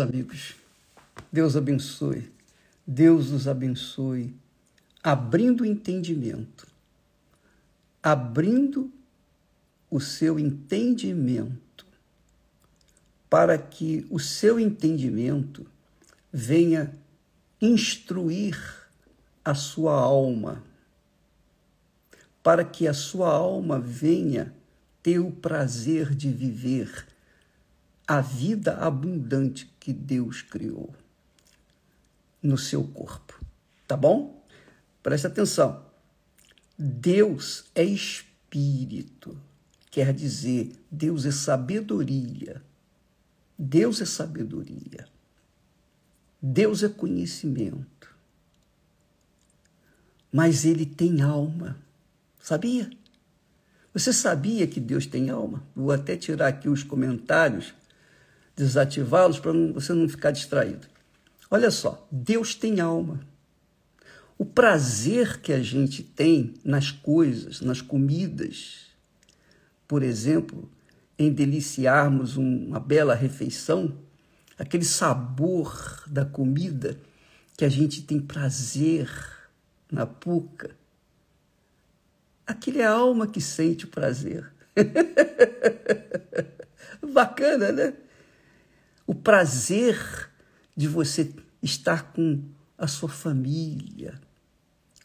amigos, Deus abençoe, Deus os abençoe, abrindo o entendimento, abrindo o seu entendimento, para que o seu entendimento venha instruir a sua alma, para que a sua alma venha ter o prazer de viver a vida abundante que Deus criou no seu corpo. Tá bom? Preste atenção. Deus é espírito, quer dizer, Deus é sabedoria. Deus é sabedoria. Deus é conhecimento. Mas ele tem alma. Sabia? Você sabia que Deus tem alma? Vou até tirar aqui os comentários desativá-los para você não ficar distraído. Olha só, Deus tem alma. O prazer que a gente tem nas coisas, nas comidas, por exemplo, em deliciarmos uma bela refeição, aquele sabor da comida que a gente tem prazer na boca, aquele é a alma que sente o prazer. Bacana, né? O prazer de você estar com a sua família,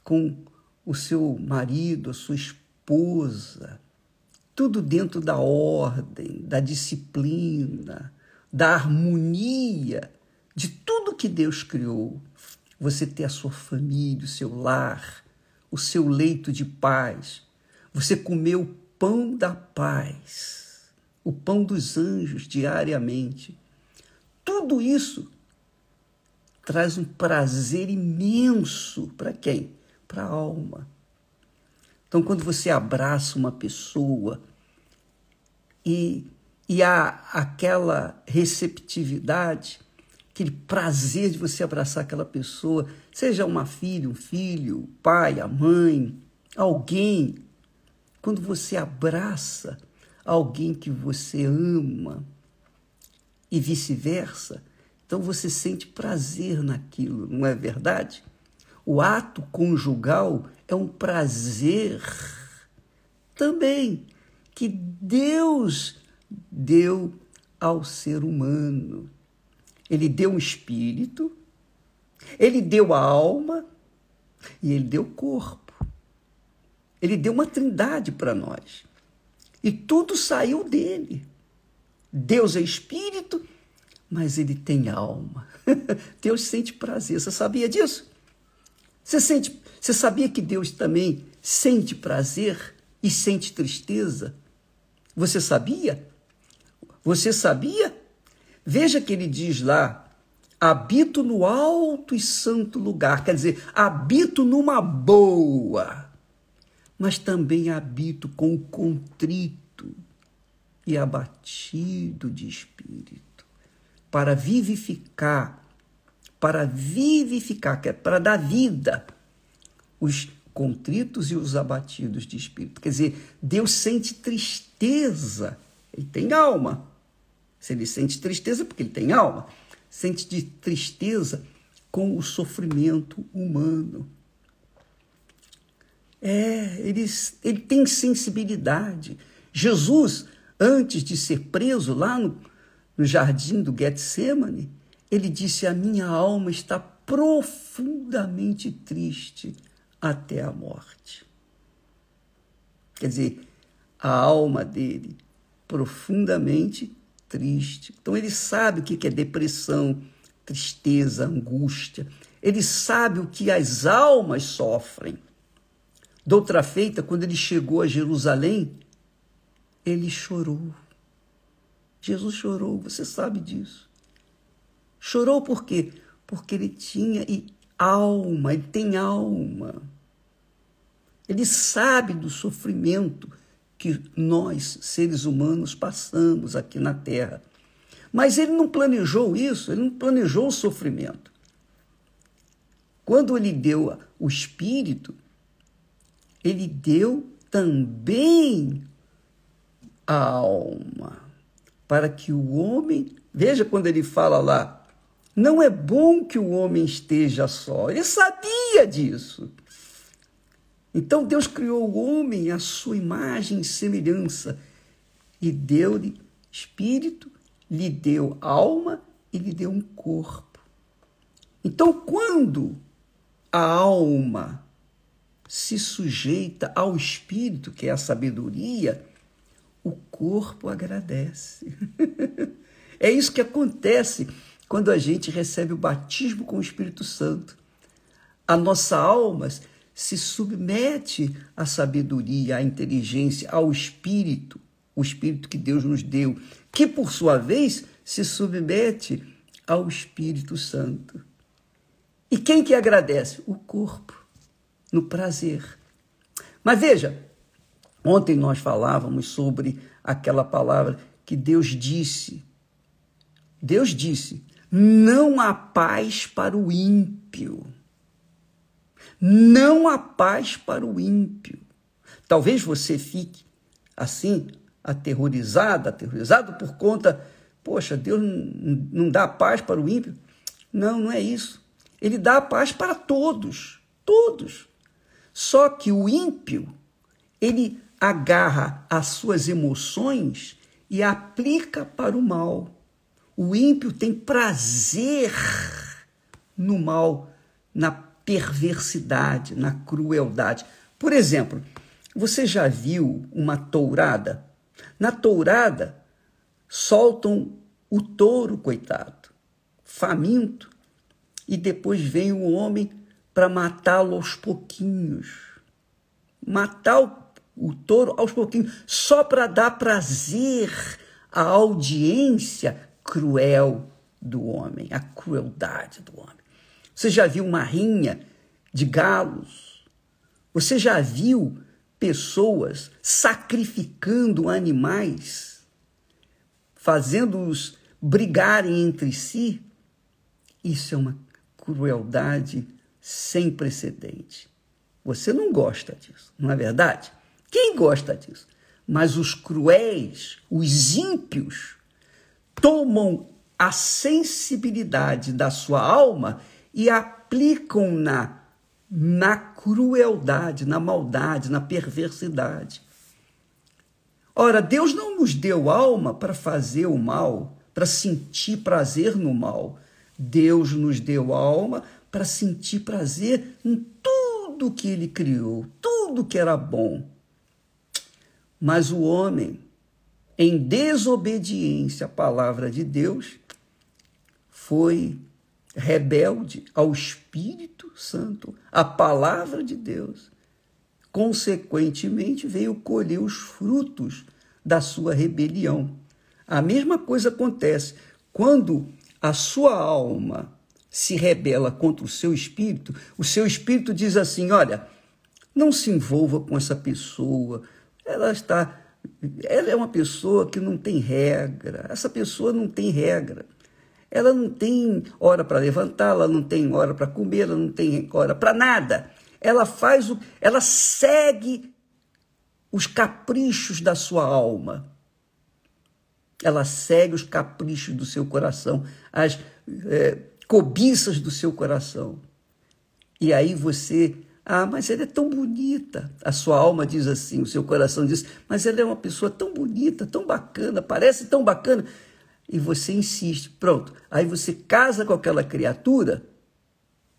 com o seu marido, a sua esposa, tudo dentro da ordem, da disciplina, da harmonia, de tudo que Deus criou. Você ter a sua família, o seu lar, o seu leito de paz. Você comer o pão da paz, o pão dos anjos diariamente tudo isso traz um prazer imenso para quem? Para a alma. Então, quando você abraça uma pessoa e, e há aquela receptividade, aquele prazer de você abraçar aquela pessoa, seja uma filha, um filho, o pai, a mãe, alguém, quando você abraça alguém que você ama, e vice-versa, então você sente prazer naquilo, não é verdade? O ato conjugal é um prazer também que Deus deu ao ser humano. Ele deu um espírito, ele deu a alma e ele deu o corpo. Ele deu uma trindade para nós. E tudo saiu dele. Deus é espírito, mas ele tem alma. Deus sente prazer. Você sabia disso? Você, sente, você sabia que Deus também sente prazer e sente tristeza? Você sabia? Você sabia? Veja que ele diz lá: habito no alto e santo lugar, quer dizer, habito numa boa, mas também habito com contrito e abatido de espírito, para vivificar, para vivificar, que é para dar vida, os contritos e os abatidos de espírito. Quer dizer, Deus sente tristeza, ele tem alma. Se ele sente tristeza, porque ele tem alma, sente de tristeza com o sofrimento humano. É, ele, ele tem sensibilidade. Jesus antes de ser preso lá no, no jardim do Getsemane, ele disse: A minha alma está profundamente triste até a morte. Quer dizer, a alma dele profundamente triste. Então ele sabe o que é depressão, tristeza, angústia. Ele sabe o que as almas sofrem. Doutra feita, quando ele chegou a Jerusalém, ele chorou. Jesus chorou, você sabe disso. Chorou por quê? Porque ele tinha alma, ele tem alma. Ele sabe do sofrimento que nós, seres humanos, passamos aqui na Terra. Mas ele não planejou isso, ele não planejou o sofrimento. Quando ele deu o Espírito, ele deu também a alma, para que o homem. Veja quando ele fala lá Não é bom que o homem esteja só. Ele sabia disso. Então Deus criou o homem à sua imagem e semelhança e deu-lhe espírito, lhe deu alma e lhe deu um corpo. Então, quando a alma se sujeita ao espírito, que é a sabedoria, o corpo agradece. é isso que acontece quando a gente recebe o batismo com o Espírito Santo. A nossa alma se submete à sabedoria, à inteligência, ao Espírito, o Espírito que Deus nos deu, que por sua vez se submete ao Espírito Santo. E quem que agradece? O corpo, no prazer. Mas veja, ontem nós falávamos sobre aquela palavra que Deus disse. Deus disse: não há paz para o ímpio. Não há paz para o ímpio. Talvez você fique assim, aterrorizado, aterrorizado por conta, poxa, Deus não dá paz para o ímpio. Não, não é isso. Ele dá paz para todos, todos. Só que o ímpio, ele agarra as suas emoções e aplica para o mal. O ímpio tem prazer no mal, na perversidade, na crueldade. Por exemplo, você já viu uma tourada? Na tourada, soltam o touro, coitado, faminto, e depois vem o homem para matá-lo aos pouquinhos. Matar o, o touro aos pouquinhos, só para dar prazer à audiência cruel do homem, a crueldade do homem. Você já viu uma rinha de galos? Você já viu pessoas sacrificando animais, fazendo-os brigarem entre si? Isso é uma crueldade sem precedente. Você não gosta disso, não é verdade? Quem gosta disso? Mas os cruéis, os ímpios, tomam a sensibilidade da sua alma e aplicam-na na crueldade, na maldade, na perversidade. Ora, Deus não nos deu alma para fazer o mal, para sentir prazer no mal. Deus nos deu alma para sentir prazer em tudo que ele criou, tudo que era bom. Mas o homem, em desobediência à palavra de Deus, foi rebelde ao Espírito Santo, à palavra de Deus. Consequentemente, veio colher os frutos da sua rebelião. A mesma coisa acontece quando a sua alma se rebela contra o seu espírito, o seu espírito diz assim: olha, não se envolva com essa pessoa, ela está. Ela é uma pessoa que não tem regra, essa pessoa não tem regra. Ela não tem hora para levantar, ela não tem hora para comer, ela não tem hora para nada. Ela faz o. Ela segue os caprichos da sua alma. Ela segue os caprichos do seu coração, as é, cobiças do seu coração. E aí você, ah, mas ela é tão bonita. A sua alma diz assim, o seu coração diz, mas ela é uma pessoa tão bonita, tão bacana, parece tão bacana. E você insiste, pronto. Aí você casa com aquela criatura.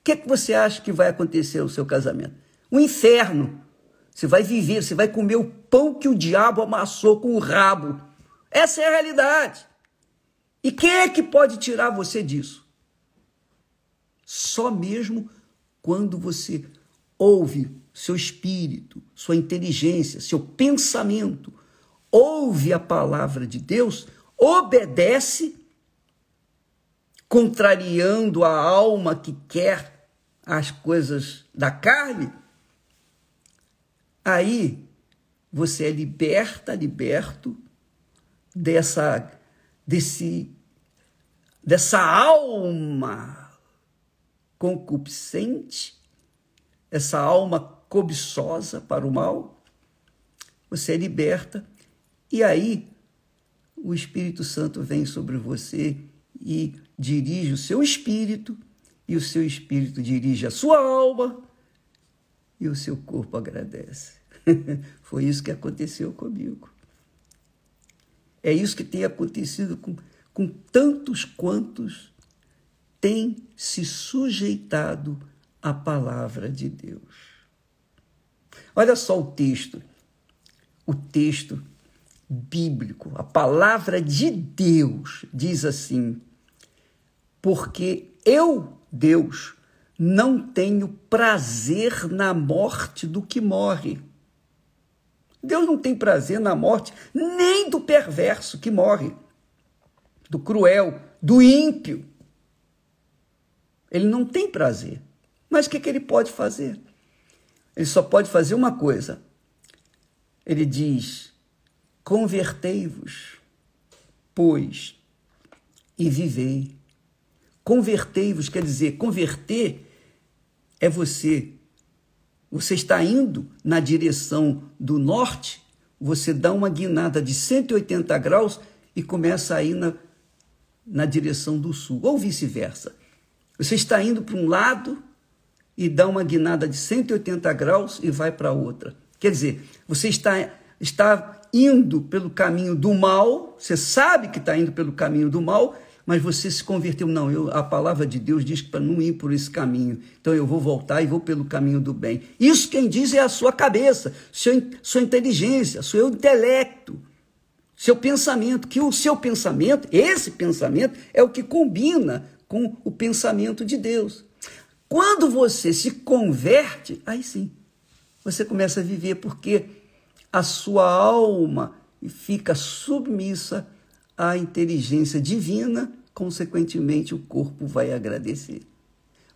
O que, é que você acha que vai acontecer no seu casamento? Um inferno. Você vai viver, você vai comer o pão que o diabo amassou com o rabo. Essa é a realidade. E quem é que pode tirar você disso? Só mesmo quando você ouve seu espírito, sua inteligência, seu pensamento, ouve a palavra de Deus, obedece, contrariando a alma que quer as coisas da carne, aí você é liberta, liberto dessa desse dessa alma concupiscente, essa alma cobiçosa para o mal, você é liberta e aí o Espírito Santo vem sobre você e dirige o seu espírito, e o seu espírito dirige a sua alma, e o seu corpo agradece. Foi isso que aconteceu comigo. É isso que tem acontecido com, com tantos quantos têm se sujeitado à palavra de Deus. Olha só o texto, o texto bíblico, a palavra de Deus diz assim: porque eu, Deus, não tenho prazer na morte do que morre. Deus não tem prazer na morte nem do perverso que morre, do cruel, do ímpio. Ele não tem prazer. Mas o que, que ele pode fazer? Ele só pode fazer uma coisa. Ele diz: convertei-vos, pois, e vivei. Convertei-vos quer dizer, converter é você. Você está indo na direção do norte, você dá uma guinada de 180 graus e começa a ir na, na direção do sul, ou vice-versa. Você está indo para um lado e dá uma guinada de 180 graus e vai para outra. Quer dizer, você está, está indo pelo caminho do mal, você sabe que está indo pelo caminho do mal, mas você se converteu. Não, eu, a palavra de Deus diz para não ir por esse caminho. Então eu vou voltar e vou pelo caminho do bem. Isso quem diz é a sua cabeça, seu, sua inteligência, seu intelecto, seu pensamento. Que o seu pensamento, esse pensamento, é o que combina com o pensamento de Deus. Quando você se converte, aí sim, você começa a viver porque a sua alma fica submissa à inteligência divina, consequentemente o corpo vai agradecer.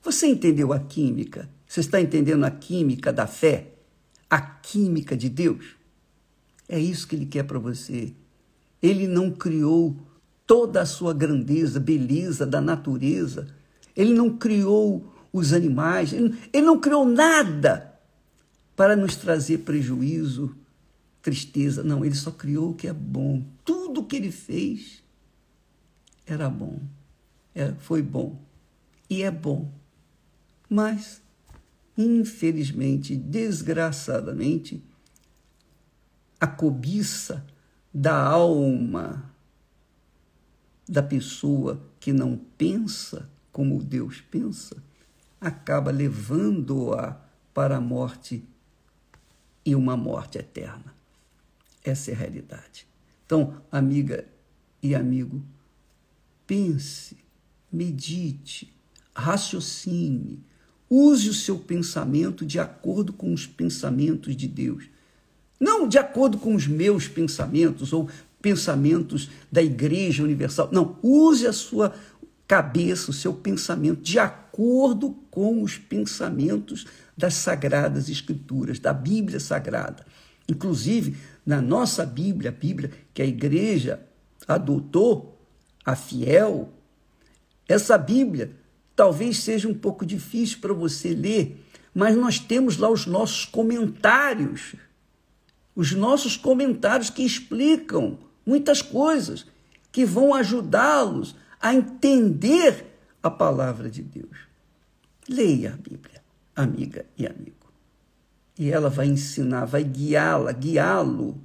Você entendeu a química? Você está entendendo a química da fé? A química de Deus? É isso que ele quer para você. Ele não criou toda a sua grandeza, beleza da natureza. Ele não criou os animais, ele não criou nada para nos trazer prejuízo, tristeza. Não, ele só criou o que é bom. Tudo que ele fez era bom, é, foi bom e é bom. Mas, infelizmente, desgraçadamente, a cobiça da alma da pessoa que não pensa como Deus pensa acaba levando-a para a morte e uma morte eterna. Essa é a realidade. Então, amiga e amigo, pense, medite, raciocine, use o seu pensamento de acordo com os pensamentos de Deus. Não de acordo com os meus pensamentos ou pensamentos da Igreja Universal. Não, use a sua cabeça, o seu pensamento de acordo com os pensamentos das sagradas escrituras, da Bíblia Sagrada. Inclusive, na nossa Bíblia, a Bíblia que a igreja adotou, a fiel, essa Bíblia talvez seja um pouco difícil para você ler, mas nós temos lá os nossos comentários, os nossos comentários que explicam muitas coisas, que vão ajudá-los a entender a palavra de Deus. Leia a Bíblia, amiga e amigo. E ela vai ensinar, vai guiá-la, guiá-lo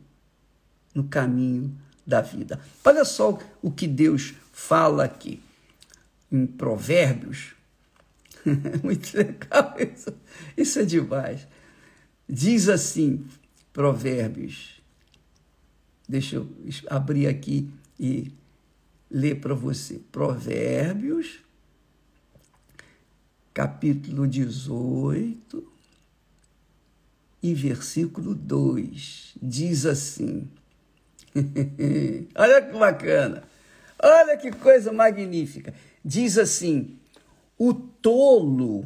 no caminho da vida. Olha só o que Deus fala aqui em Provérbios. Muito legal isso. Isso é demais. Diz assim, Provérbios. Deixa eu abrir aqui e ler para você. Provérbios, capítulo 18 e versículo 2. Diz assim: Olha que bacana! Olha que coisa magnífica! Diz assim: o tolo,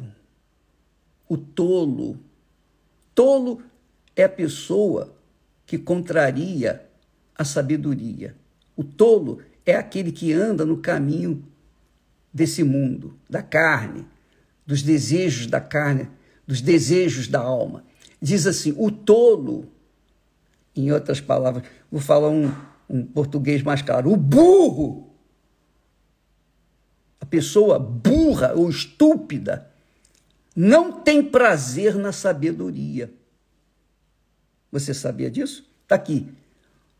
o tolo, tolo é a pessoa que contraria a sabedoria. O tolo é aquele que anda no caminho desse mundo, da carne, dos desejos da carne, dos desejos da alma. Diz assim: o tolo, em outras palavras, vou falar um, um português mais claro, o burro. pessoa burra ou estúpida não tem prazer na sabedoria. Você sabia disso? Está aqui.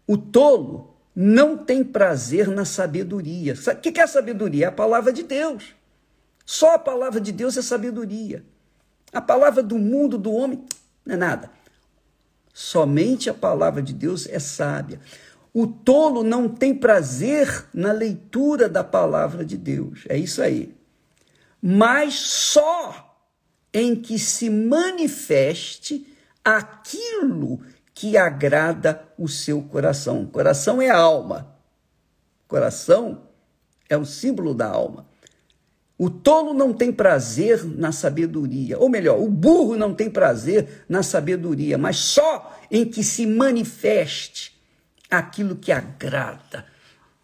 O tolo não tem prazer na sabedoria. O que é a sabedoria? É a palavra de Deus. Só a palavra de Deus é sabedoria. A palavra do mundo, do homem, não é nada. Somente a palavra de Deus é sábia. O tolo não tem prazer na leitura da palavra de Deus. É isso aí. Mas só em que se manifeste aquilo que agrada o seu coração. Coração é alma. Coração é o símbolo da alma. O tolo não tem prazer na sabedoria, ou melhor, o burro não tem prazer na sabedoria, mas só em que se manifeste aquilo que agrada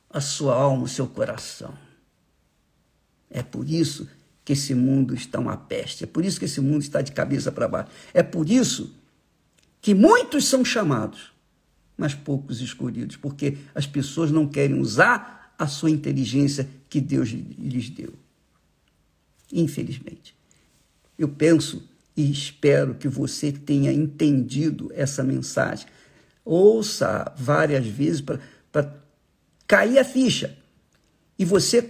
a sua alma, o seu coração. É por isso que esse mundo está uma peste, é por isso que esse mundo está de cabeça para baixo, é por isso que muitos são chamados, mas poucos escolhidos, porque as pessoas não querem usar a sua inteligência que Deus lhes deu infelizmente. Eu penso e espero que você tenha entendido essa mensagem. Ouça várias vezes para cair a ficha. E você,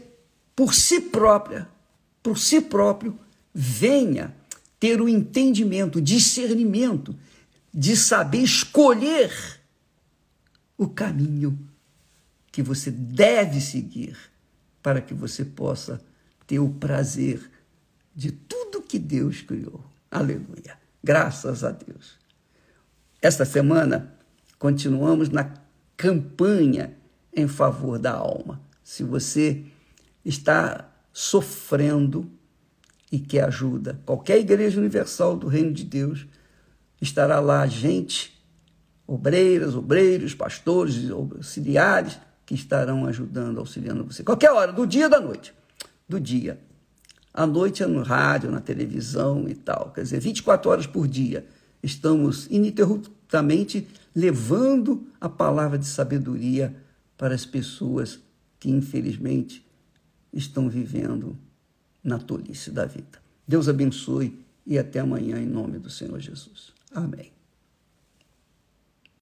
por si própria, por si próprio, venha ter o entendimento, o discernimento de saber escolher o caminho que você deve seguir para que você possa ter o prazer de tudo que Deus criou. Aleluia. Graças a Deus. Esta semana continuamos na campanha em favor da alma. Se você está sofrendo e quer ajuda, qualquer igreja universal do Reino de Deus estará lá gente, obreiras, obreiros, pastores, auxiliares que estarão ajudando, auxiliando você. Qualquer hora, do dia ou da noite do dia. À noite é no rádio, na televisão e tal. Quer dizer, 24 horas por dia estamos ininterruptamente levando a palavra de sabedoria para as pessoas que, infelizmente, estão vivendo na tolice da vida. Deus abençoe e até amanhã, em nome do Senhor Jesus. Amém.